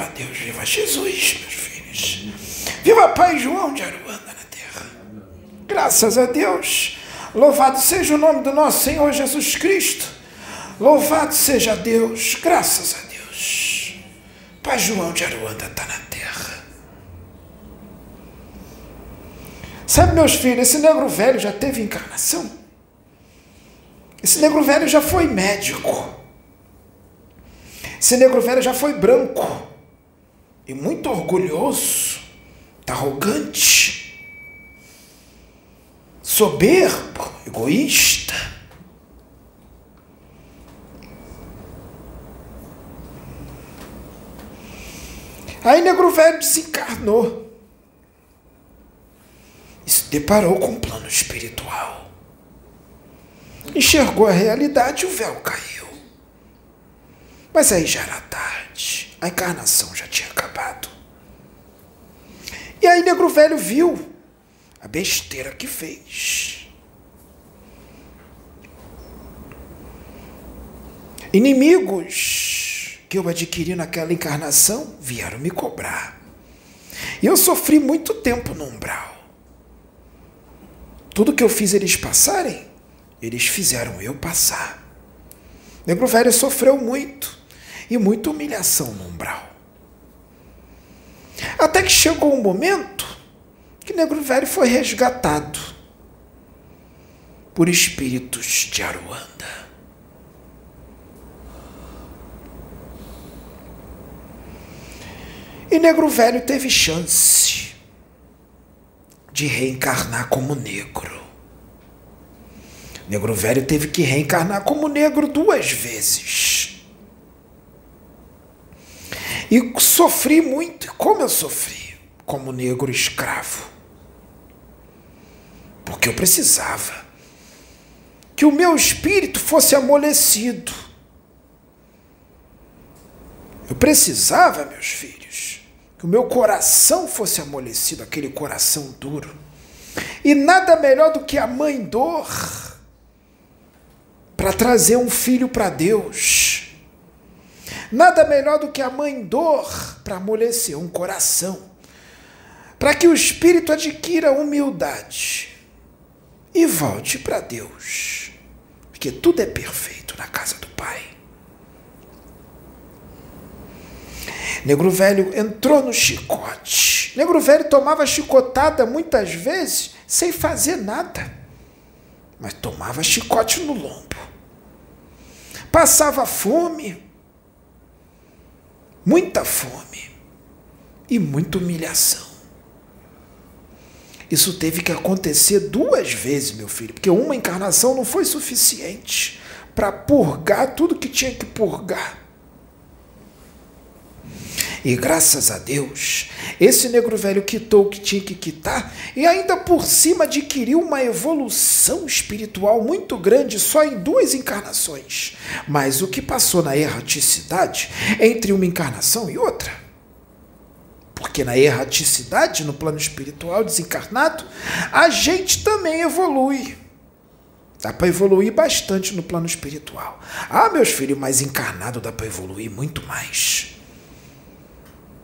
Viva Deus, viva Jesus, meus filhos. Viva Pai João de Aruanda na terra. Graças a Deus. Louvado seja o nome do nosso Senhor Jesus Cristo. Louvado seja Deus. Graças a Deus. Pai João de Aruanda está na terra. Sabe, meus filhos, esse negro velho já teve encarnação? Esse negro velho já foi médico. Esse negro velho já foi branco e muito orgulhoso, tá arrogante, soberbo, egoísta. Aí negro velho desencarnou e se deparou com um plano espiritual. Enxergou a realidade e o véu caiu. Mas aí já era tarde, a encarnação já tinha acabado. E aí Negro Velho viu a besteira que fez. Inimigos que eu adquiri naquela encarnação vieram me cobrar. E eu sofri muito tempo no umbral. Tudo que eu fiz eles passarem, eles fizeram eu passar. Negro Velho sofreu muito e muita humilhação no umbral. Até que chegou um momento que Negro Velho foi resgatado por espíritos de Aruanda. E Negro Velho teve chance de reencarnar como negro. Negro Velho teve que reencarnar como negro duas vezes. E sofri muito. Como eu sofri? Como negro escravo. Porque eu precisava que o meu espírito fosse amolecido. Eu precisava, meus filhos, que o meu coração fosse amolecido, aquele coração duro. E nada melhor do que a mãe dor para trazer um filho para Deus. Nada melhor do que a mãe dor para amolecer um coração, para que o espírito adquira humildade e volte para Deus, porque tudo é perfeito na casa do Pai. Negro Velho entrou no chicote. Negro Velho tomava chicotada muitas vezes sem fazer nada, mas tomava chicote no lombo. Passava fome, muita fome e muita humilhação. Isso teve que acontecer duas vezes, meu filho, porque uma encarnação não foi suficiente para purgar tudo que tinha que purgar. E graças a Deus, esse negro velho quitou o que tinha que quitar e ainda por cima adquiriu uma evolução espiritual muito grande só em duas encarnações. Mas o que passou na erraticidade entre uma encarnação e outra? Porque na erraticidade, no plano espiritual desencarnado, a gente também evolui. Dá para evoluir bastante no plano espiritual. Ah, meus filhos, mas encarnado dá para evoluir muito mais.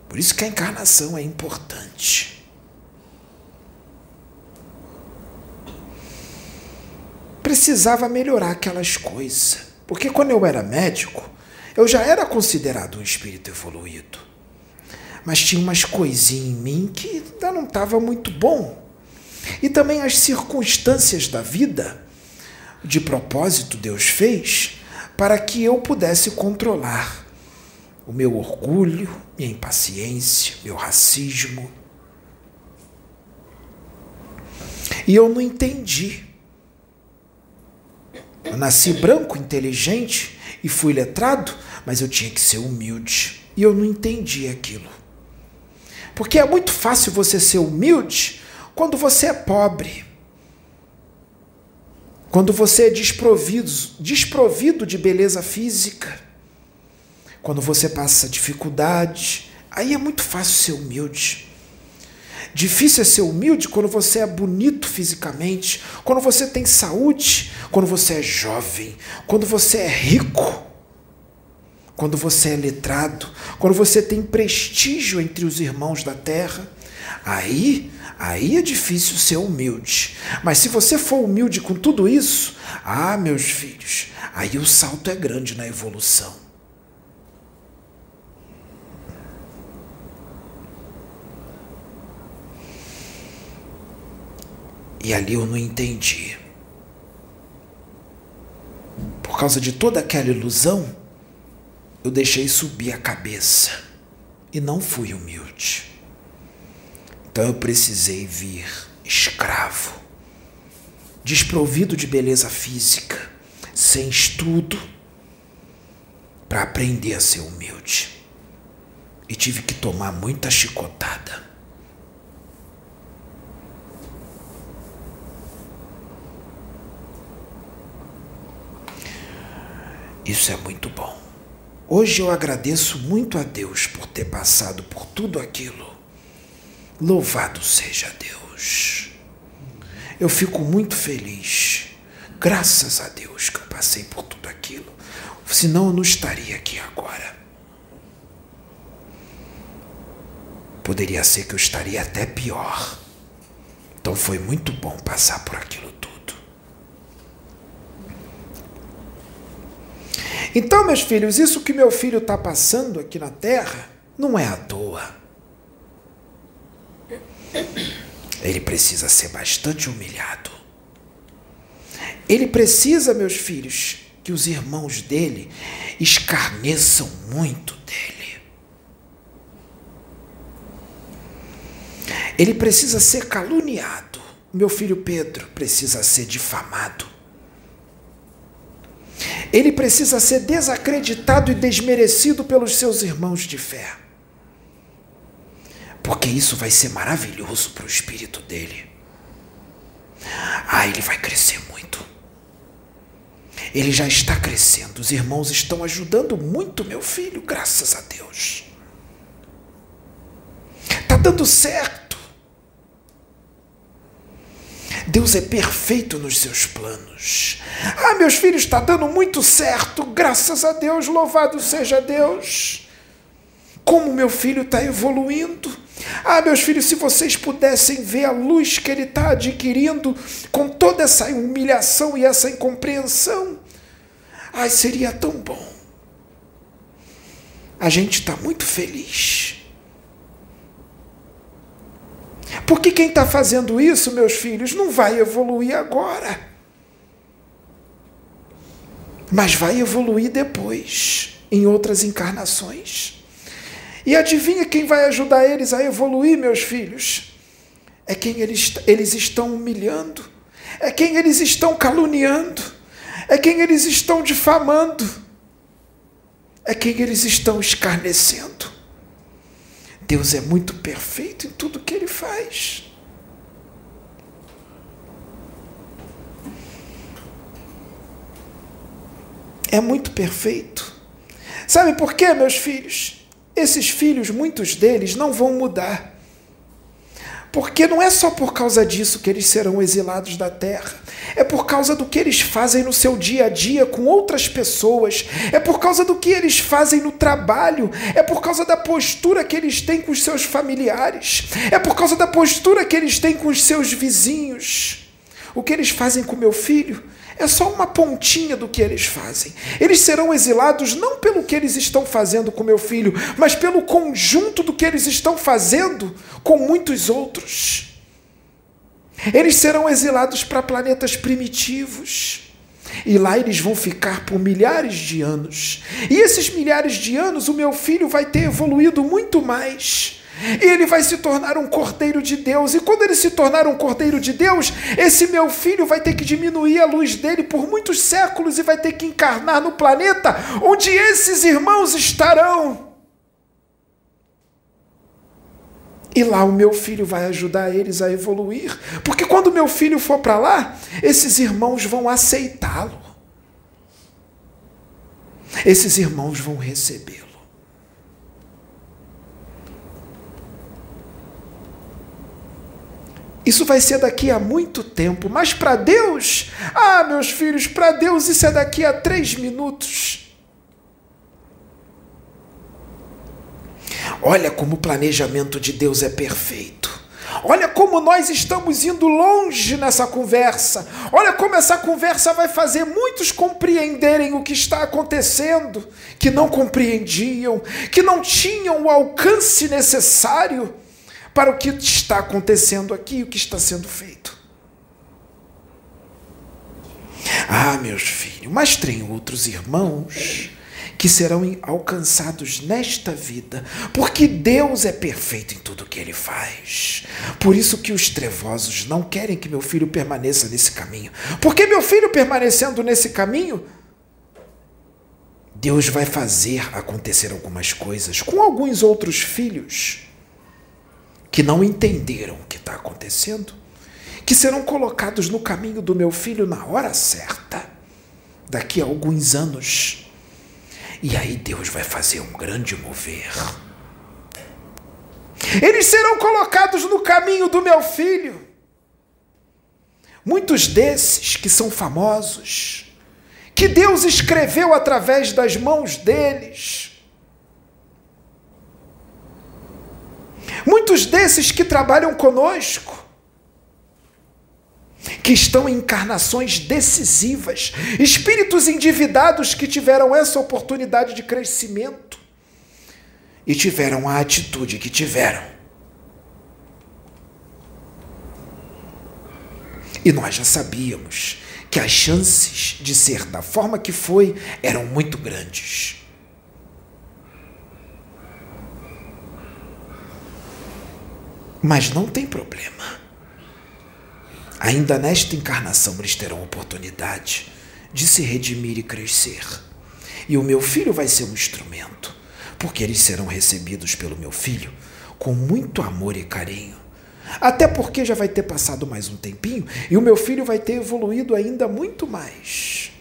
Por isso que a encarnação é importante. Precisava melhorar aquelas coisas. Porque quando eu era médico, eu já era considerado um espírito evoluído. Mas tinha umas coisinhas em mim que ainda não estava muito bom. E também as circunstâncias da vida, de propósito, Deus fez para que eu pudesse controlar o meu orgulho, minha impaciência, meu racismo. E eu não entendi. Eu nasci branco, inteligente e fui letrado, mas eu tinha que ser humilde. E eu não entendi aquilo. Porque é muito fácil você ser humilde quando você é pobre. Quando você é desprovido, desprovido de beleza física quando você passa dificuldade, aí é muito fácil ser humilde. Difícil é ser humilde quando você é bonito fisicamente, quando você tem saúde, quando você é jovem, quando você é rico. quando você é letrado, quando você tem prestígio entre os irmãos da terra, aí, aí é difícil ser humilde. Mas se você for humilde com tudo isso, ah, meus filhos, aí o salto é grande na evolução. E ali eu não entendi. Por causa de toda aquela ilusão, eu deixei subir a cabeça e não fui humilde. Então eu precisei vir escravo, desprovido de beleza física, sem estudo, para aprender a ser humilde. E tive que tomar muita chicotada. Isso é muito bom. Hoje eu agradeço muito a Deus por ter passado por tudo aquilo. Louvado seja Deus. Eu fico muito feliz, graças a Deus que eu passei por tudo aquilo. Senão eu não estaria aqui agora. Poderia ser que eu estaria até pior. Então foi muito bom passar por aquilo Então, meus filhos, isso que meu filho está passando aqui na terra não é à toa. Ele precisa ser bastante humilhado. Ele precisa, meus filhos, que os irmãos dele escarneçam muito dele. Ele precisa ser caluniado. Meu filho Pedro precisa ser difamado. Ele precisa ser desacreditado e desmerecido pelos seus irmãos de fé. Porque isso vai ser maravilhoso para o espírito dele. Ah, ele vai crescer muito. Ele já está crescendo. Os irmãos estão ajudando muito meu filho, graças a Deus. Está dando certo. Deus é perfeito nos seus planos. Ah, meus filhos, está dando muito certo, graças a Deus, louvado seja Deus. Como meu filho está evoluindo. Ah, meus filhos, se vocês pudessem ver a luz que ele está adquirindo com toda essa humilhação e essa incompreensão, ai, seria tão bom. A gente está muito feliz. Porque quem está fazendo isso, meus filhos, não vai evoluir agora. Mas vai evoluir depois, em outras encarnações. E adivinha quem vai ajudar eles a evoluir, meus filhos? É quem eles, eles estão humilhando, é quem eles estão caluniando, é quem eles estão difamando, é quem eles estão escarnecendo. Deus é muito perfeito em tudo que faz. É muito perfeito. Sabe por quê, meus filhos? Esses filhos, muitos deles, não vão mudar. Porque não é só por causa disso que eles serão exilados da terra, é por causa do que eles fazem no seu dia a dia com outras pessoas, é por causa do que eles fazem no trabalho, é por causa da postura que eles têm com os seus familiares, é por causa da postura que eles têm com os seus vizinhos. O que eles fazem com meu filho é só uma pontinha do que eles fazem. Eles serão exilados não pelo que eles estão fazendo com meu filho, mas pelo conjunto do que eles estão fazendo com muitos outros. Eles serão exilados para planetas primitivos. E lá eles vão ficar por milhares de anos. E esses milhares de anos, o meu filho vai ter evoluído muito mais. E ele vai se tornar um cordeiro de Deus. E quando ele se tornar um cordeiro de Deus, esse meu filho vai ter que diminuir a luz dele por muitos séculos e vai ter que encarnar no planeta onde esses irmãos estarão. E lá o meu filho vai ajudar eles a evoluir, porque quando meu filho for para lá, esses irmãos vão aceitá-lo. Esses irmãos vão recebê-lo. Isso vai ser daqui a muito tempo, mas para Deus, ah, meus filhos, para Deus isso é daqui a três minutos. Olha como o planejamento de Deus é perfeito. Olha como nós estamos indo longe nessa conversa. Olha como essa conversa vai fazer muitos compreenderem o que está acontecendo, que não compreendiam, que não tinham o alcance necessário para o que está acontecendo aqui, o que está sendo feito. Ah, meus filhos, mas tem outros irmãos que serão alcançados nesta vida, porque Deus é perfeito em tudo que ele faz. Por isso que os trevosos não querem que meu filho permaneça nesse caminho. Porque meu filho permanecendo nesse caminho, Deus vai fazer acontecer algumas coisas com alguns outros filhos que não entenderam o que está acontecendo, que serão colocados no caminho do meu filho na hora certa, daqui a alguns anos e aí Deus vai fazer um grande mover. Eles serão colocados no caminho do meu filho. Muitos desses que são famosos, que Deus escreveu através das mãos deles. Muitos desses que trabalham conosco, que estão em encarnações decisivas, espíritos endividados que tiveram essa oportunidade de crescimento e tiveram a atitude que tiveram. E nós já sabíamos que as chances de ser da forma que foi eram muito grandes. Mas não tem problema. Ainda nesta encarnação eles terão oportunidade de se redimir e crescer. E o meu filho vai ser um instrumento, porque eles serão recebidos pelo meu filho com muito amor e carinho. Até porque já vai ter passado mais um tempinho e o meu filho vai ter evoluído ainda muito mais.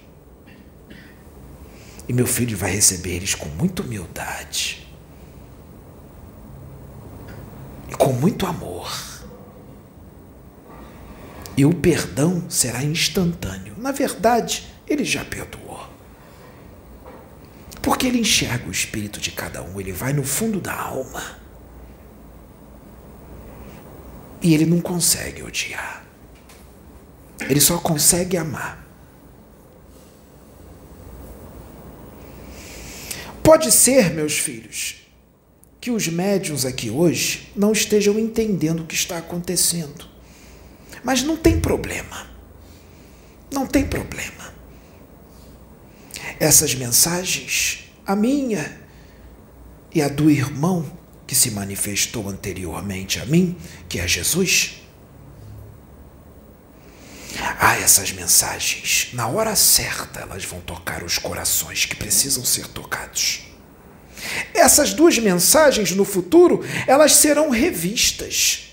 E meu filho vai receber eles com muita humildade e com muito amor. E o perdão será instantâneo. Na verdade, ele já perdoou. Porque ele enxerga o espírito de cada um, ele vai no fundo da alma. E ele não consegue odiar. Ele só consegue amar. Pode ser, meus filhos, que os médiuns aqui hoje não estejam entendendo o que está acontecendo. Mas não tem problema. Não tem problema. Essas mensagens, a minha e a do irmão que se manifestou anteriormente a mim, que é Jesus. Ah, essas mensagens, na hora certa, elas vão tocar os corações que precisam ser tocados. Essas duas mensagens no futuro, elas serão revistas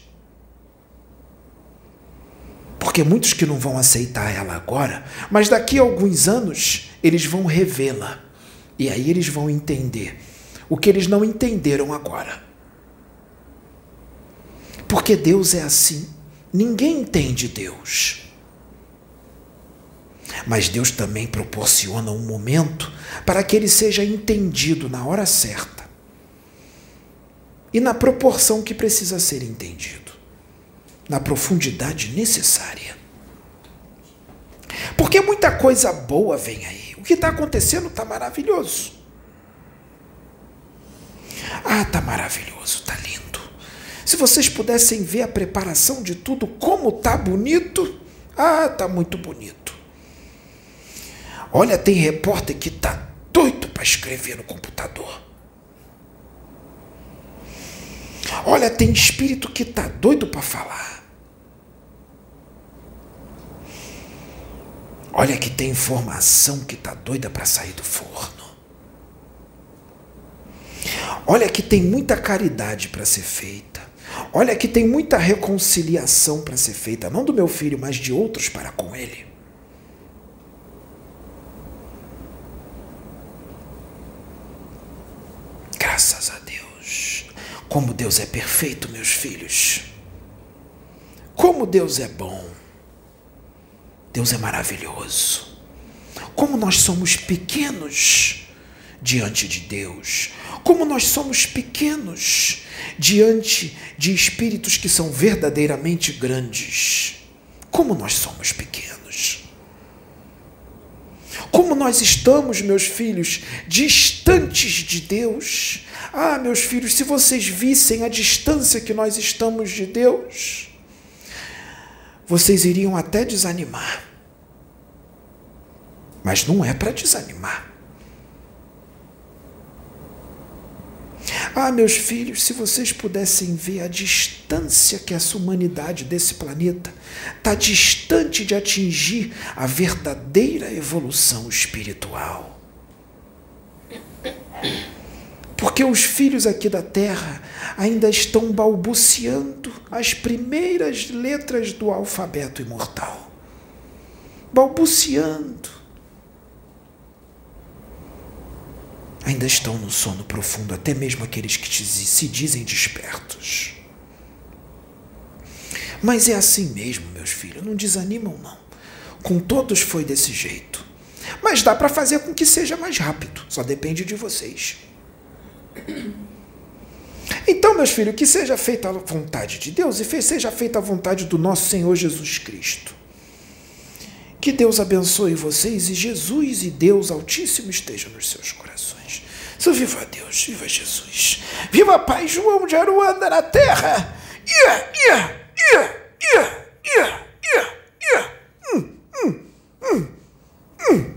porque muitos que não vão aceitar ela agora, mas daqui a alguns anos eles vão revê-la. E aí eles vão entender o que eles não entenderam agora. Porque Deus é assim. Ninguém entende Deus. Mas Deus também proporciona um momento para que ele seja entendido na hora certa e na proporção que precisa ser entendido na profundidade necessária. Porque muita coisa boa vem aí. O que está acontecendo está maravilhoso. Ah, está maravilhoso, está lindo. Se vocês pudessem ver a preparação de tudo, como está bonito. Ah, está muito bonito. Olha, tem repórter que está doido para escrever no computador. Olha, tem espírito que está doido para falar. Olha que tem informação que tá doida para sair do forno. Olha que tem muita caridade para ser feita. Olha que tem muita reconciliação para ser feita, não do meu filho, mas de outros para com ele. Graças a Deus. Como Deus é perfeito, meus filhos. Como Deus é bom. Deus é maravilhoso. Como nós somos pequenos diante de Deus. Como nós somos pequenos diante de espíritos que são verdadeiramente grandes. Como nós somos pequenos. Como nós estamos, meus filhos, distantes de Deus. Ah, meus filhos, se vocês vissem a distância que nós estamos de Deus, vocês iriam até desanimar. Mas não é para desanimar. Ah, meus filhos, se vocês pudessem ver a distância que essa humanidade desse planeta está distante de atingir a verdadeira evolução espiritual. Porque os filhos aqui da Terra ainda estão balbuciando as primeiras letras do alfabeto imortal. Balbuciando ainda estão no sono profundo, até mesmo aqueles que se dizem despertos. Mas é assim mesmo, meus filhos, não desanimam não. Com todos foi desse jeito. Mas dá para fazer com que seja mais rápido, só depende de vocês. Então, meus filhos, que seja feita a vontade de Deus e seja feita a vontade do nosso Senhor Jesus Cristo. Que Deus abençoe vocês e Jesus e Deus Altíssimo estejam nos seus corações. So, viva Deus, viva Jesus. Viva Pai João de Aruanda na terra. Ia, ia, ia, ia, ia, ia, ia. Hum, hum, hum, hum.